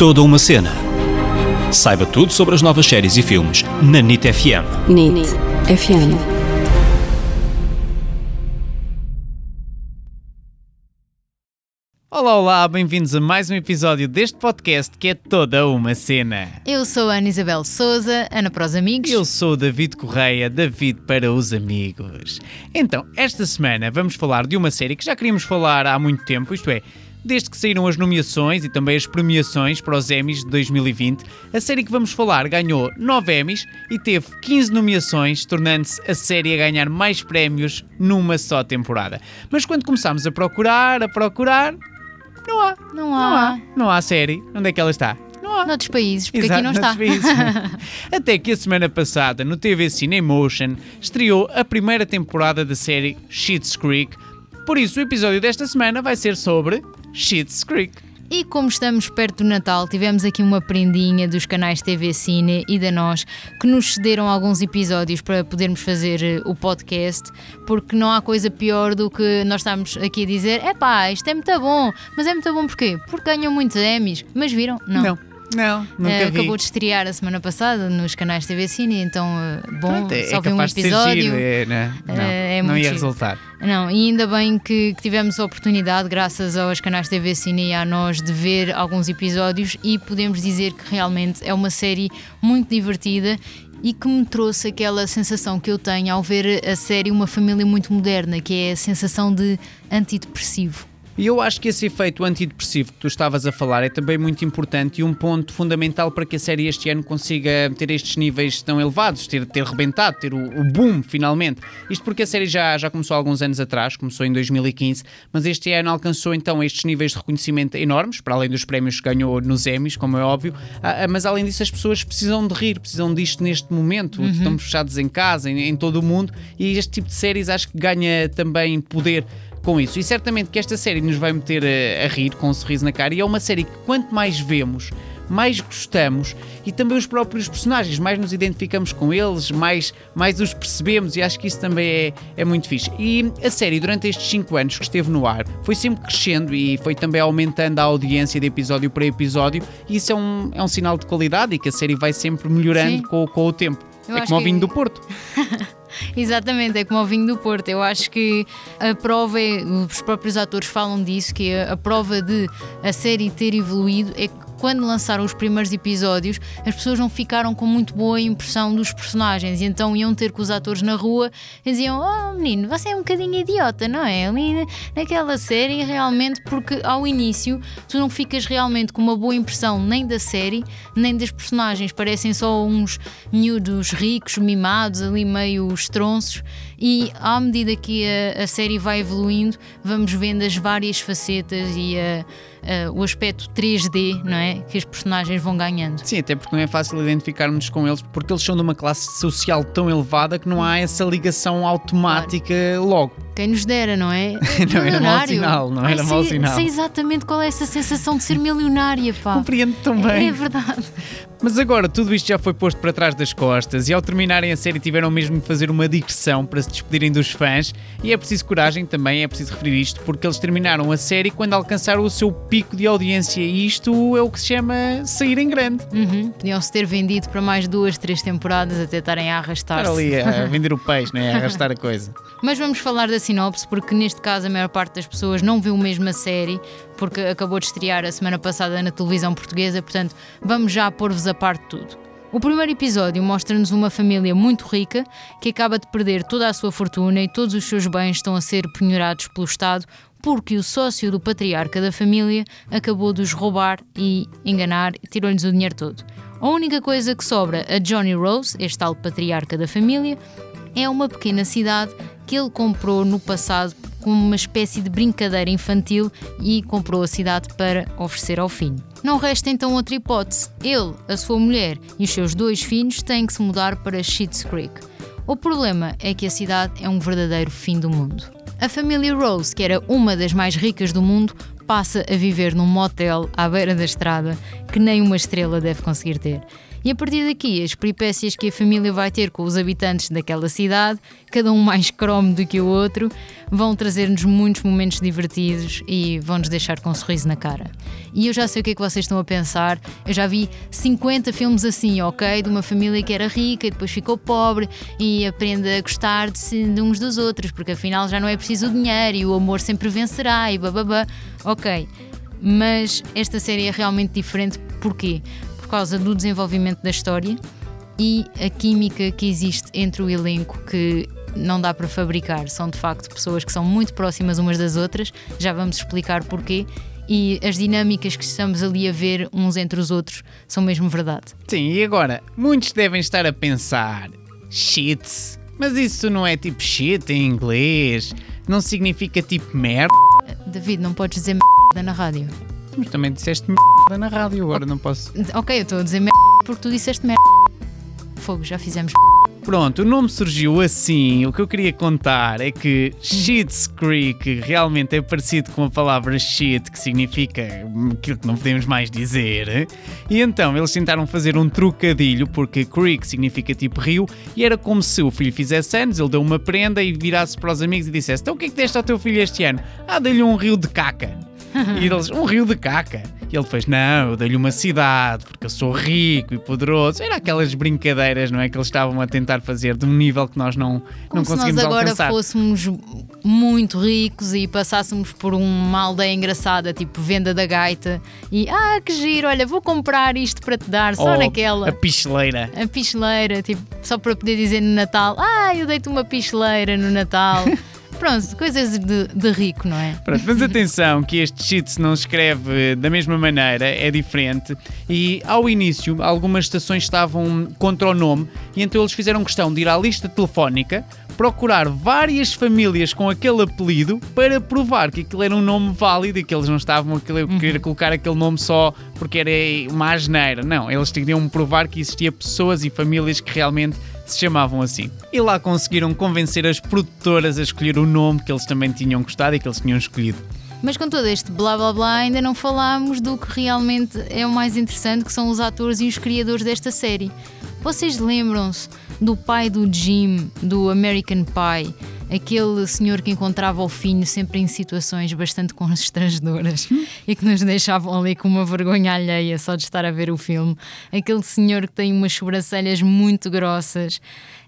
Toda uma cena. Saiba tudo sobre as novas séries e filmes na NIT FM. NIT FM. Olá, olá, bem-vindos a mais um episódio deste podcast que é toda uma cena. Eu sou a Ana Isabel Souza, Ana para os amigos. Eu sou o David Correia, David para os amigos. Então, esta semana vamos falar de uma série que já queríamos falar há muito tempo, isto é, desde que saíram as nomeações e também as premiações para os Emmys de 2020. A série que vamos falar ganhou 9 Emmys e teve 15 nomeações, tornando-se a série a ganhar mais prémios numa só temporada. Mas quando começámos a procurar, a procurar, não há. Não Não há. há. Não há série. Onde é que ela está? Não há. Noutros países, porque Exato, aqui não está. países. Até que a semana passada, no TV Cine Emotion, estreou a primeira temporada da série Schitt's Creek. Por isso, o episódio desta semana vai ser sobre Schitt's Creek. E como estamos perto do Natal, tivemos aqui uma prendinha dos canais TV Cine e da nós que nos cederam alguns episódios para podermos fazer eh, o podcast, porque não há coisa pior do que nós estamos aqui a dizer: é pá, isto é muito bom. Mas é muito bom porquê? Porque ganham muitos Emmys. Mas viram? Não. Não, não, nunca Eh, vi. acabou de estrear a semana passada nos canais TV Cine, então eh, bom, Pronto, é, só é vi um episódio. giro, é, né? não, Eh, é não ia giro. resultar. Não, e ainda bem que, que tivemos a oportunidade, graças aos canais TV Cine e a nós, de ver alguns episódios e podemos dizer que realmente é uma série muito divertida e que me trouxe aquela sensação que eu tenho ao ver a série Uma Família Muito Moderna, que é a sensação de antidepressivo. E eu acho que esse efeito antidepressivo que tu estavas a falar é também muito importante e um ponto fundamental para que a série este ano consiga ter estes níveis tão elevados, ter, ter rebentado, ter o, o boom finalmente. Isto porque a série já, já começou há alguns anos atrás, começou em 2015, mas este ano alcançou então estes níveis de reconhecimento enormes, para além dos prémios que ganhou nos Emmys, como é óbvio, Ah, ah, mas além disso as pessoas precisam de rir, precisam disto neste momento, estamos fechados em casa, em, em todo o mundo, e este tipo de séries acho que ganha também poder com isso. E certamente que esta série nos vai meter a, a rir com um sorriso na cara. E é uma série que quanto mais vemos, mais gostamos e também os próprios personagens, mais nos identificamos com eles, mais, mais os percebemos e acho que isso também é, é muito fixe. E a série, durante estes 5 anos que esteve no ar, foi sempre crescendo e foi também aumentando a audiência de episódio para episódio e isso é um, é um sinal de qualidade e que a série vai sempre melhorando com, com o tempo. Eu é como o que- vinho do Porto. Exatamente, é como o vinho do Porto. Eu acho que a prova, é, os próprios atores falam disso, que a, a prova de a série ter evoluído é que quando lançaram os primeiros episódios, as pessoas não ficaram com muito boa impressão dos personagens, e então iam ter com os atores na rua e diziam: Oh menino, você é um bocadinho idiota, não é? Ali na- naquela série, realmente, porque ao início tu não ficas realmente com uma boa impressão nem da série, nem das personagens. Parecem só uns miúdos ricos, mimados, ali meio estronços, e à medida que a, a série vai evoluindo, vamos vendo as várias facetas e a- a- o aspecto 3D, não é? Que as personagens vão ganhando. Sim, até porque não é fácil identificarmos com eles, porque eles são de uma classe social tão elevada que não há essa ligação automática logo. Quem nos dera, não é? Não era mau sinal, não Ai, era mau sei, sinal. Sei exatamente qual é essa sensação de ser milionária, pá. Compreendo tão É bem. verdade. Mas agora tudo isto já foi posto para trás das costas e ao terminarem a série tiveram mesmo de fazer uma digressão para se despedirem dos fãs e é preciso coragem também, é preciso referir isto, porque eles terminaram a série quando alcançaram o seu pico de audiência e isto é o que se chama sair em grande. Uhum. Podiam-se ter vendido para mais duas, três temporadas até estarem a arrastar-se. ali a vender o peixe, né? a arrastar a coisa. Mas vamos falar da sinopse, porque neste caso a maior parte das pessoas não viu mesmo a série, porque acabou de estrear a semana passada na televisão portuguesa, portanto vamos já pôr-vos a parte de tudo. O primeiro episódio mostra-nos uma família muito rica que acaba de perder toda a sua fortuna e todos os seus bens estão a ser penhorados pelo Estado porque o sócio do patriarca da família acabou de os roubar e enganar e tirou-lhes o dinheiro todo. A única coisa que sobra a Johnny Rose, este tal patriarca da família, é uma pequena cidade que ele comprou no passado como uma espécie de brincadeira infantil e comprou a cidade para oferecer ao filho. Não resta então outra hipótese. Ele, a sua mulher e os seus dois filhos têm que se mudar para Schitt's Creek. O problema é que a cidade é um verdadeiro fim do mundo. A família Rose, que era uma das mais ricas do mundo, passa a viver num motel à beira da estrada que nem uma estrela deve conseguir ter. E a partir daqui, as peripécias que a família vai ter com os habitantes daquela cidade, cada um mais cromo do que o outro, vão trazer-nos muitos momentos divertidos e vão-nos deixar com um sorriso na cara. E eu já sei o que é que vocês estão a pensar, eu já vi 50 filmes assim, ok? De uma família que era rica e depois ficou pobre e aprende a gostar de, de uns dos outros, porque afinal já não é preciso o dinheiro e o amor sempre vencerá e bababá. Ok, mas esta série é realmente diferente, porquê? Causa do desenvolvimento da história e a química que existe entre o elenco que não dá para fabricar. São de facto pessoas que são muito próximas umas das outras, já vamos explicar porquê. E as dinâmicas que estamos ali a ver uns entre os outros são mesmo verdade. Sim, e agora, muitos devem estar a pensar: shit, mas isso não é tipo shit em inglês? Não significa tipo merda? David, não podes dizer merda na rádio. Mas também disseste merda na rádio, agora não posso. Ok, eu estou a dizer merda porque tu disseste merda. Fogo, já fizemos. Pronto, o nome surgiu assim. O que eu queria contar é que Schitt's Creek realmente é parecido com a palavra shit, que significa aquilo que não podemos mais dizer. E então eles tentaram fazer um trocadilho, porque Creek significa tipo rio, e era como se o filho fizesse anos, ele deu uma prenda e virasse para os amigos e dissesse: Então o que é que deste ao teu filho este ano? Ah, dei-lhe um rio de caca. E eles, um rio de caca. E ele depois, não, eu dei-lhe uma cidade, porque eu sou rico e poderoso. Era aquelas brincadeiras, não é? Que eles estavam a tentar fazer de um nível que nós não, Como não conseguimos se nós agora alcançar. fôssemos muito ricos e passássemos por uma aldeia engraçada, tipo venda da gaita, e ah, que giro, olha, vou comprar isto para te dar, só Ou naquela. A picheleira. A picheleira, tipo, só para poder dizer no Natal, ah, eu dei-te uma picheleira no Natal. Pronto, coisas de, de rico, não é? Pronto, mas atenção que este cheat não se escreve da mesma maneira, é diferente. E ao início, algumas estações estavam contra o nome, e então eles fizeram questão de ir à lista telefónica, procurar várias famílias com aquele apelido para provar que aquilo era um nome válido e que eles não estavam a querer colocar aquele nome só porque era uma asneira. Não, eles queriam provar que existia pessoas e famílias que realmente se chamavam assim. E lá conseguiram convencer as produtoras a escolher o nome que eles também tinham gostado e que eles tinham escolhido. Mas com todo este blá blá blá, ainda não falámos do que realmente é o mais interessante, que são os atores e os criadores desta série. Vocês lembram-se do pai do Jim, do American Pie? Aquele senhor que encontrava o filho sempre em situações bastante constrangedoras e que nos deixavam ali com uma vergonha alheia só de estar a ver o filme. Aquele senhor que tem umas sobrancelhas muito grossas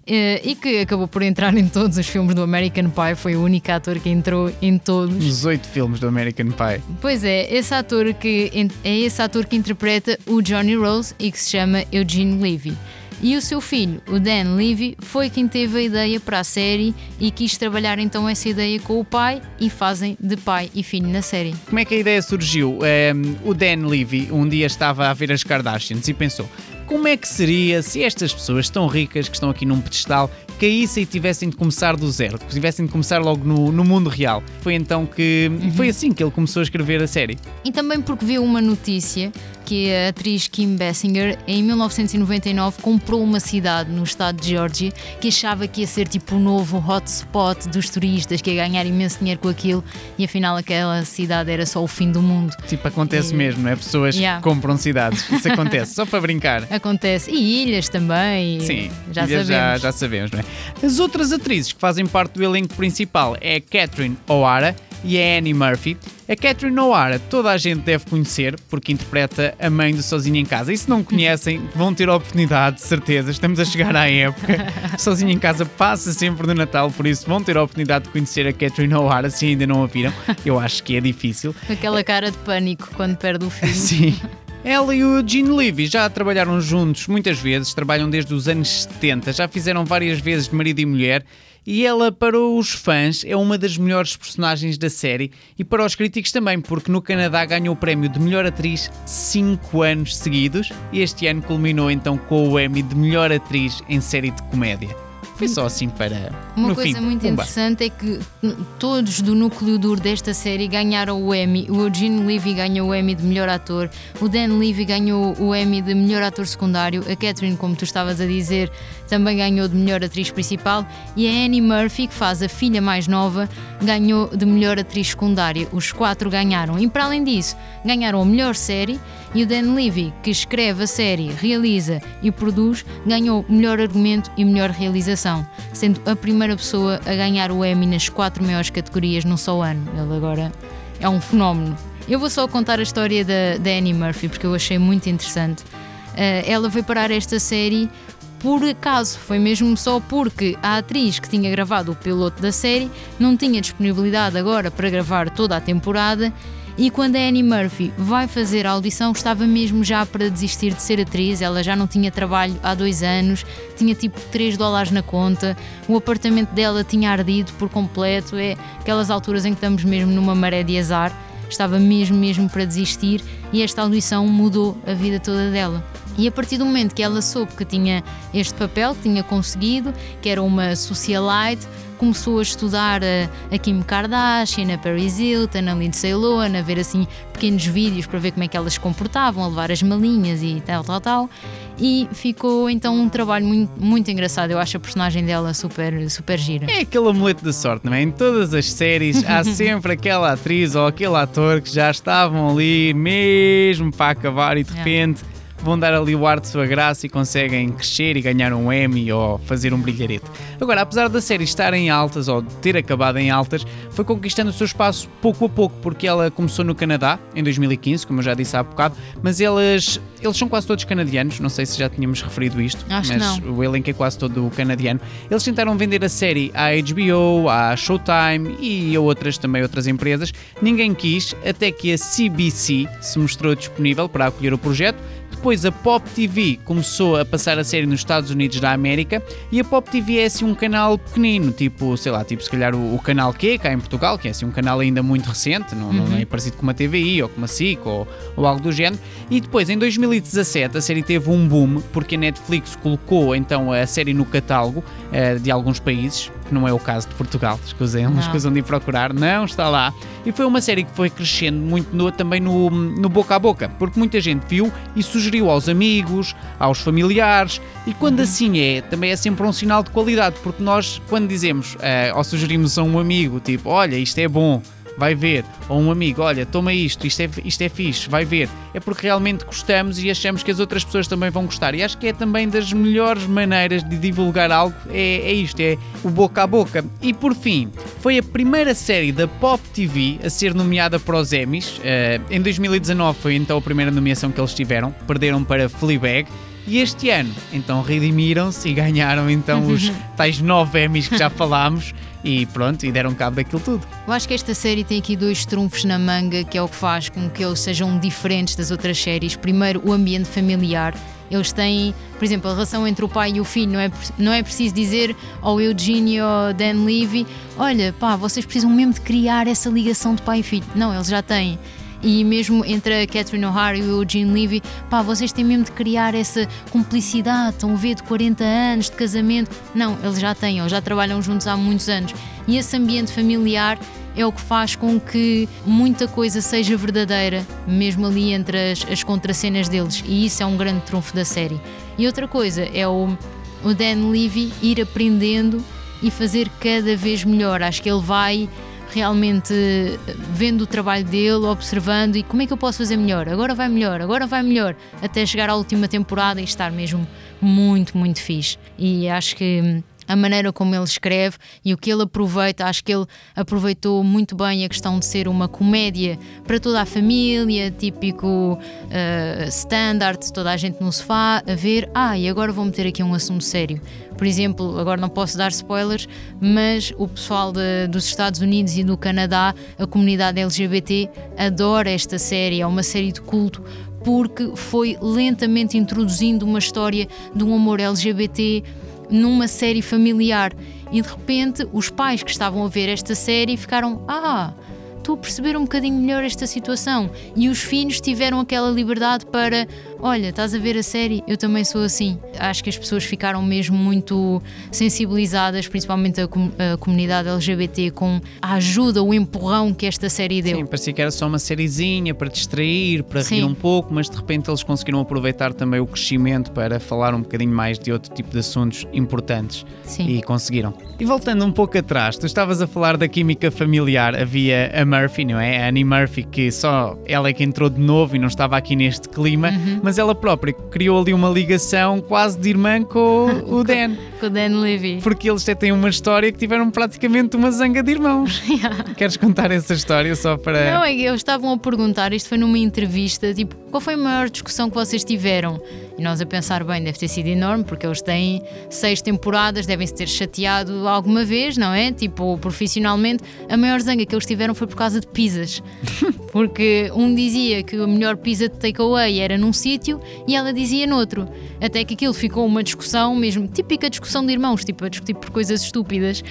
eh, e que acabou por entrar em todos os filmes do American Pie, foi o único ator que entrou em todos. Nos oito filmes do American Pie. Pois é, esse ator que é esse ator que interpreta o Johnny Rose e que se chama Eugene Levy. E o seu filho, o Dan Levy, foi quem teve a ideia para a série e quis trabalhar então essa ideia com o pai e fazem de pai e filho na série. Como é que a ideia surgiu? Um, o Dan Levy um dia estava a ver as Kardashians e pensou: como é que seria se estas pessoas tão ricas que estão aqui num pedestal caíssem e tivessem de começar do zero, que tivessem de começar logo no, no mundo real? Foi então que foi assim que ele começou a escrever a série. E também porque viu uma notícia que a atriz Kim Basinger, em 1999, comprou uma cidade no estado de Geórgia que achava que ia ser tipo o novo hotspot dos turistas, que ia ganhar imenso dinheiro com aquilo, e afinal aquela cidade era só o fim do mundo. Tipo, acontece E- mesmo, não é? Pessoas Yeah. compram cidades. Isso acontece, só para brincar. Acontece. E ilhas também. Sim, já sabemos. já, já sabemos, não é? As outras atrizes que fazem parte do elenco principal é Catherine O'Hara e a Annie Murphy. A Catherine O'Hara toda a gente deve conhecer porque interpreta a mãe do Sozinho em Casa. E se não conhecem, vão ter a oportunidade, de certeza. Estamos a chegar à época. Sozinho em Casa passa sempre no Natal, por isso vão ter a oportunidade de conhecer a Catherine O'Hara se ainda não a viram. Eu acho que é difícil. Aquela cara de pânico quando perde o filho. Sim. Ela e o Gene Levy já trabalharam juntos muitas vezes, trabalham desde os anos 70, já fizeram várias vezes de marido e mulher. E ela, para os fãs, é uma das melhores personagens da série e para os críticos também, porque no Canadá ganhou o prémio de melhor atriz 5 anos seguidos e este ano culminou então com o Emmy de melhor atriz em série de comédia. Foi só assim para. Uma no coisa fim, muito pumba. interessante é que todos do núcleo duro desta série ganharam o Emmy. O Eugene Levy ganhou o Emmy de melhor ator, o Dan Levy ganhou o Emmy de melhor ator secundário, a Catherine, como tu estavas a dizer, também ganhou de melhor atriz principal e a Annie Murphy, que faz a filha mais nova, ganhou de melhor atriz secundária. Os quatro ganharam. E para além disso, ganharam a melhor série e o Dan Levy, que escreve a série, realiza e produz, ganhou melhor argumento e melhor realização, sendo a primeira pessoa a ganhar o Emmy nas quatro maiores categorias num só ano. Ele agora é um fenómeno. Eu vou só contar a história da, da Annie Murphy porque eu achei muito interessante. Eh, ela veio parar esta série por acaso, foi mesmo só porque a atriz que tinha gravado o piloto da série não tinha disponibilidade agora para gravar toda a temporada e quando a Annie Murphy vai fazer a audição estava mesmo já para desistir de ser atriz, ela já não tinha trabalho há dois anos, tinha tipo 3 dólares na conta, o apartamento dela tinha ardido por completo, é aquelas alturas em que estamos mesmo numa maré de azar, estava mesmo mesmo para desistir. E esta audição mudou a vida toda dela. E a partir do momento que ela soube que tinha este papel, que tinha conseguido, que era uma socialite, começou a estudar a, a Kim Kardashian, a Paris Hilton, a Lindsay Lohan, a ver assim pequenos vídeos para ver como é que elas se comportavam, a levar as malinhas e tal, tal, tal. E ficou então um trabalho muito, muito engraçado. Eu acho a personagem dela super, super gira. É aquele amuleto da sorte, não é? Em todas as séries há sempre aquela atriz ou aquele ator que já estavam ali mesmo para acabar e de repente vão dar ali o ar de sua graça e conseguem crescer e ganhar um Emmy ou fazer um brilharete. Agora, apesar da série estar em altas ou ter acabado em altas, foi conquistando o seu espaço pouco a pouco, porque ela começou no Canadá em 2015, como eu já disse há bocado, mas eles, eles são quase todos canadianos, não sei se já tínhamos referido isto, Acho mas não. o elenco é quase todo canadiano. Eles tentaram vender a série à HBO, à Showtime e a outras também outras empresas. Ninguém quis, até que a CBC se mostrou disponível para acolher o projeto. Depois a Pop TV começou a passar a série nos Estados Unidos da América e a Pop TV é assim um canal pequenino, tipo, sei lá, tipo se calhar o, o canal Q, cá em Portugal, que é assim um canal ainda muito recente, não, não é parecido com uma TVI ou com uma SIC ou, ou algo do género. E depois, em 2017, a série teve um boom porque a Netflix colocou então a série no catálogo eh, de alguns países, que não é o caso de Portugal, escusem, Não. escusam de ir procurar, não está lá. E foi uma série que foi crescendo muito no- também no, no boca a boca, porque muita gente viu e sugeriu aos amigos, aos familiares, e quando assim é, também é sempre um sinal de qualidade, porque nós, quando dizemos eh, ou sugerimos a um amigo, tipo, olha, isto é bom, vai ver, ou um amigo, olha, toma isto, isto é, isto é fixe, vai ver, é porque realmente gostamos e achamos que as outras pessoas também vão gostar. E acho que é também das melhores maneiras de divulgar algo, é, é isto, é o boca a boca. E por fim, foi a primeira série da Pop TV a ser nomeada para os Emmys. Eh, em 2019 foi então a primeira nomeação que eles tiveram, perderam para Fleabag. E este ano, então redimiram-se e ganharam então os tais nove Emmys que já falámos e pronto, e deram cabo daquilo tudo. Eu acho que esta série tem aqui dois trunfos na manga, que é o que faz com que eles sejam diferentes das outras séries. Primeiro, o ambiente familiar. Eles têm, por exemplo, a relação entre o pai e o filho. Não é, não é preciso dizer ao Eugene ou ao Dan Levy: olha, pá, vocês precisam mesmo de criar essa ligação de pai e filho. Não, eles já têm. E mesmo entre a Catherine O'Hara e o Eugene Levy, pá, vocês têm mesmo de criar essa cumplicidade, estão a ver de 40 anos de casamento. Não, eles já têm, eles já trabalham juntos há muitos anos. E esse ambiente familiar é o que faz com que muita coisa seja verdadeira, mesmo ali entre as, as contracenas deles. E isso é um grande trunfo da série. E outra coisa é o, o Dan Levy ir aprendendo e fazer cada vez melhor. Acho que ele vai realmente vendo o trabalho dele, observando e como é que eu posso fazer melhor? Agora vai melhor, agora vai melhor, até chegar à última temporada e estar mesmo muito, muito fixe. E acho que a maneira como ele escreve e o que ele aproveita, acho que ele aproveitou muito bem a questão de ser uma comédia para toda a família, típico uh, standard, toda a gente no sofá a ver, ah, e agora vou meter aqui um assunto sério. Por exemplo, agora não posso dar spoilers, mas o pessoal de- dos Estados Unidos e do Canadá, a comunidade LGBT, adora esta série, é uma série de culto porque foi lentamente introduzindo uma história de um amor LGBT numa série familiar. E de repente, os pais que estavam a ver esta série ficaram: Ah, estou a perceber um bocadinho melhor esta situação. E os filhos tiveram aquela liberdade para: Olha, estás a ver a série? Eu também sou assim. Acho que as pessoas ficaram mesmo muito sensibilizadas, principalmente a, com a comunidade LGBT, com a ajuda, o empurrão que esta série deu. Sim, parecia que era só uma sériezinha para distrair, para Sim. rir um pouco, mas de repente eles conseguiram aproveitar também o crescimento para falar um bocadinho mais de outro tipo de assuntos importantes. Sim. E conseguiram. E voltando um pouco atrás, tu estavas a falar da química familiar. Havia a Murphy, não é? A Annie Murphy, que só ela é que entrou de novo e não estava aqui neste clima, Uhum. mas ela própria criou ali uma ligação quase de irmã com o Dan. Com o Dan Levy. Porque eles até têm uma história que tiveram praticamente uma zanga de irmãos. Queres contar essa história só para. Não, é eles estavam a perguntar, isto foi numa entrevista, tipo, qual foi a maior discussão que vocês tiveram? E nós a pensar, bem, deve ter sido enorme, porque eles têm seis temporadas, devem-se ter chateado alguma vez, não é? Tipo, profissionalmente, a maior zanga que eles tiveram foi por causa de pizzas. Porque um dizia que a melhor pizza de takeaway era num sítio e ela dizia noutro. Até que aquilo ficou uma discussão, mesmo típica discussão de irmãos, tipo, a discutir por coisas estúpidas.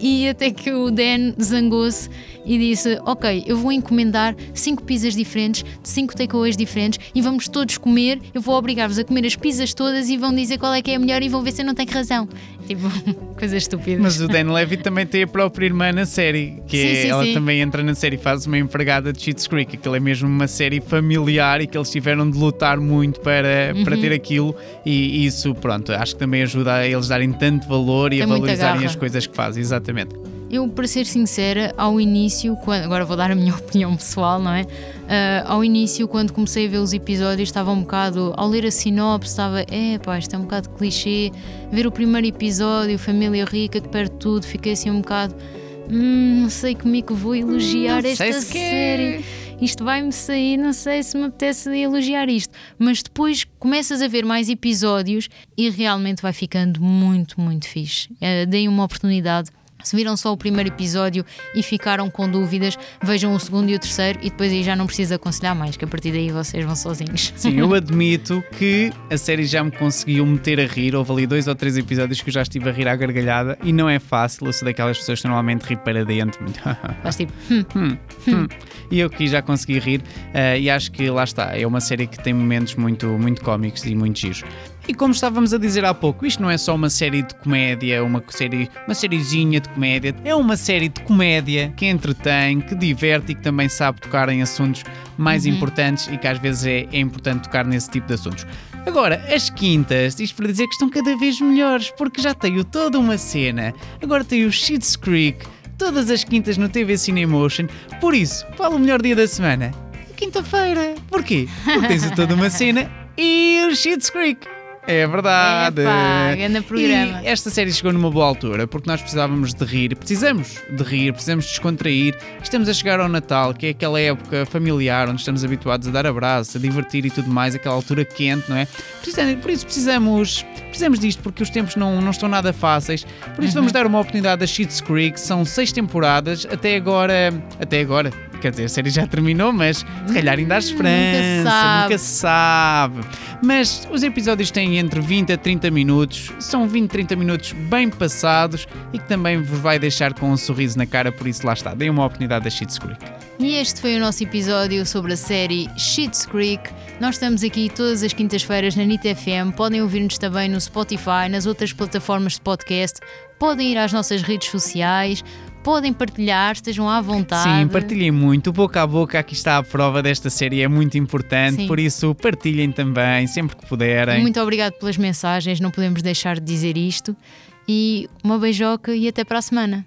E até que o Dan zangou-se e disse: Ok, eu vou encomendar cinco pizzas diferentes, de cinco takeaways diferentes e vamos todos comer. Eu vou obrigar-vos a comer as pizzas todas e vão dizer qual é que é a melhor e vão ver se eu não tenho razão. Tipo, coisas estúpidas. Mas o Dan Levy também tem a própria irmã na série, que Sim, é- sim, ela sim. também entra na série e faz uma empregada de Schitt's Creek. Aquilo é mesmo uma série familiar e que eles tiveram de lutar muito para, Uhum. para ter aquilo. E isso, pronto, acho que também ajuda a eles darem tanto valor e Tem a valorizarem as coisas que fazem. Exatamente. Eu, para ser sincera, ao início, quando- agora vou dar a minha opinião pessoal, não é? Ah, ao início, quando comecei a ver os episódios, estava um bocado. Ao ler a sinopse, estava. É, pá, isto é um bocado clichê. Ver o primeiro episódio, família rica que perde tudo, fiquei assim um bocado. Hum, não sei como é que vou elogiar sei esta se quer." série. Isto vai-me sair, não sei se me apetece elogiar isto. Mas depois começas a ver mais episódios e realmente vai ficando muito, muito fixe. Deem uma oportunidade. Se viram só o primeiro episódio e ficaram com dúvidas, vejam o segundo e o terceiro e depois aí já não precisa aconselhar mais, que a partir daí vocês vão sozinhos. Sim, eu admito que a série já me conseguiu meter a rir. Houve ali dois ou três episódios que eu já estive a rir à gargalhada e não é fácil. Eu sou daquelas pessoas que normalmente ri para dentro. Mas tipo, hum, Hum. E eu aqui já consegui rir eh, e acho que lá está, é uma série que tem momentos muito, muito cómicos e muito giros. E como estávamos a dizer há pouco, isto não é só uma série de comédia, uma série, uma sériezinha de comédia, é uma série de comédia que entretém, que diverte e que também sabe tocar em assuntos mais importantes e que às vezes é, é importante tocar nesse tipo de assuntos. Agora, as quintas, isto para dizer que estão cada vez melhores, porque já tenho toda uma cena. Agora tenho o Schitt's Creek, todas as quintas no TV Cinemotion. Por isso, qual o melhor dia da semana? Quinta-feira. Porquê? Porque tens toda uma cena e o Schitt's Creek. É verdade. Epá, grande programa. E esta série chegou numa boa altura porque nós precisávamos de rir, precisamos de rir, precisamos de descontrair. Estamos a chegar ao Natal, que é aquela época familiar onde estamos habituados a dar abraços, a divertir e tudo mais, aquela altura quente, não é? Por isso precisamos, precisamos disto porque os tempos não, não estão nada fáceis. Por isso Uhum. vamos dar uma oportunidade a Schitt's Creek. São seis temporadas, até agora. Até agora. Quer dizer, a série já terminou, mas se calhar ainda há esperança, sabe. nunca se sabe. Mas os episódios têm entre 20 a 30 minutos, são 20, 30 minutos bem passados e que também vos vai deixar com um sorriso na cara, por isso lá está, deem uma oportunidade a Schitt's Creek. E este foi o nosso episódio sobre a série Schitt's Creek. Nós estamos aqui todas as quintas-feiras na NIT FM. Podem ouvir-nos também no Spotify, nas outras plataformas de podcast. Podem ir às nossas redes sociais. Podem partilhar, estejam à vontade. Sim, partilhem muito, boca a boca, aqui está a prova desta série, é muito importante, Sim. por isso partilhem também, sempre que puderem. Muito obrigado pelas mensagens, não podemos deixar de dizer isto. E uma beijoca e até para a semana.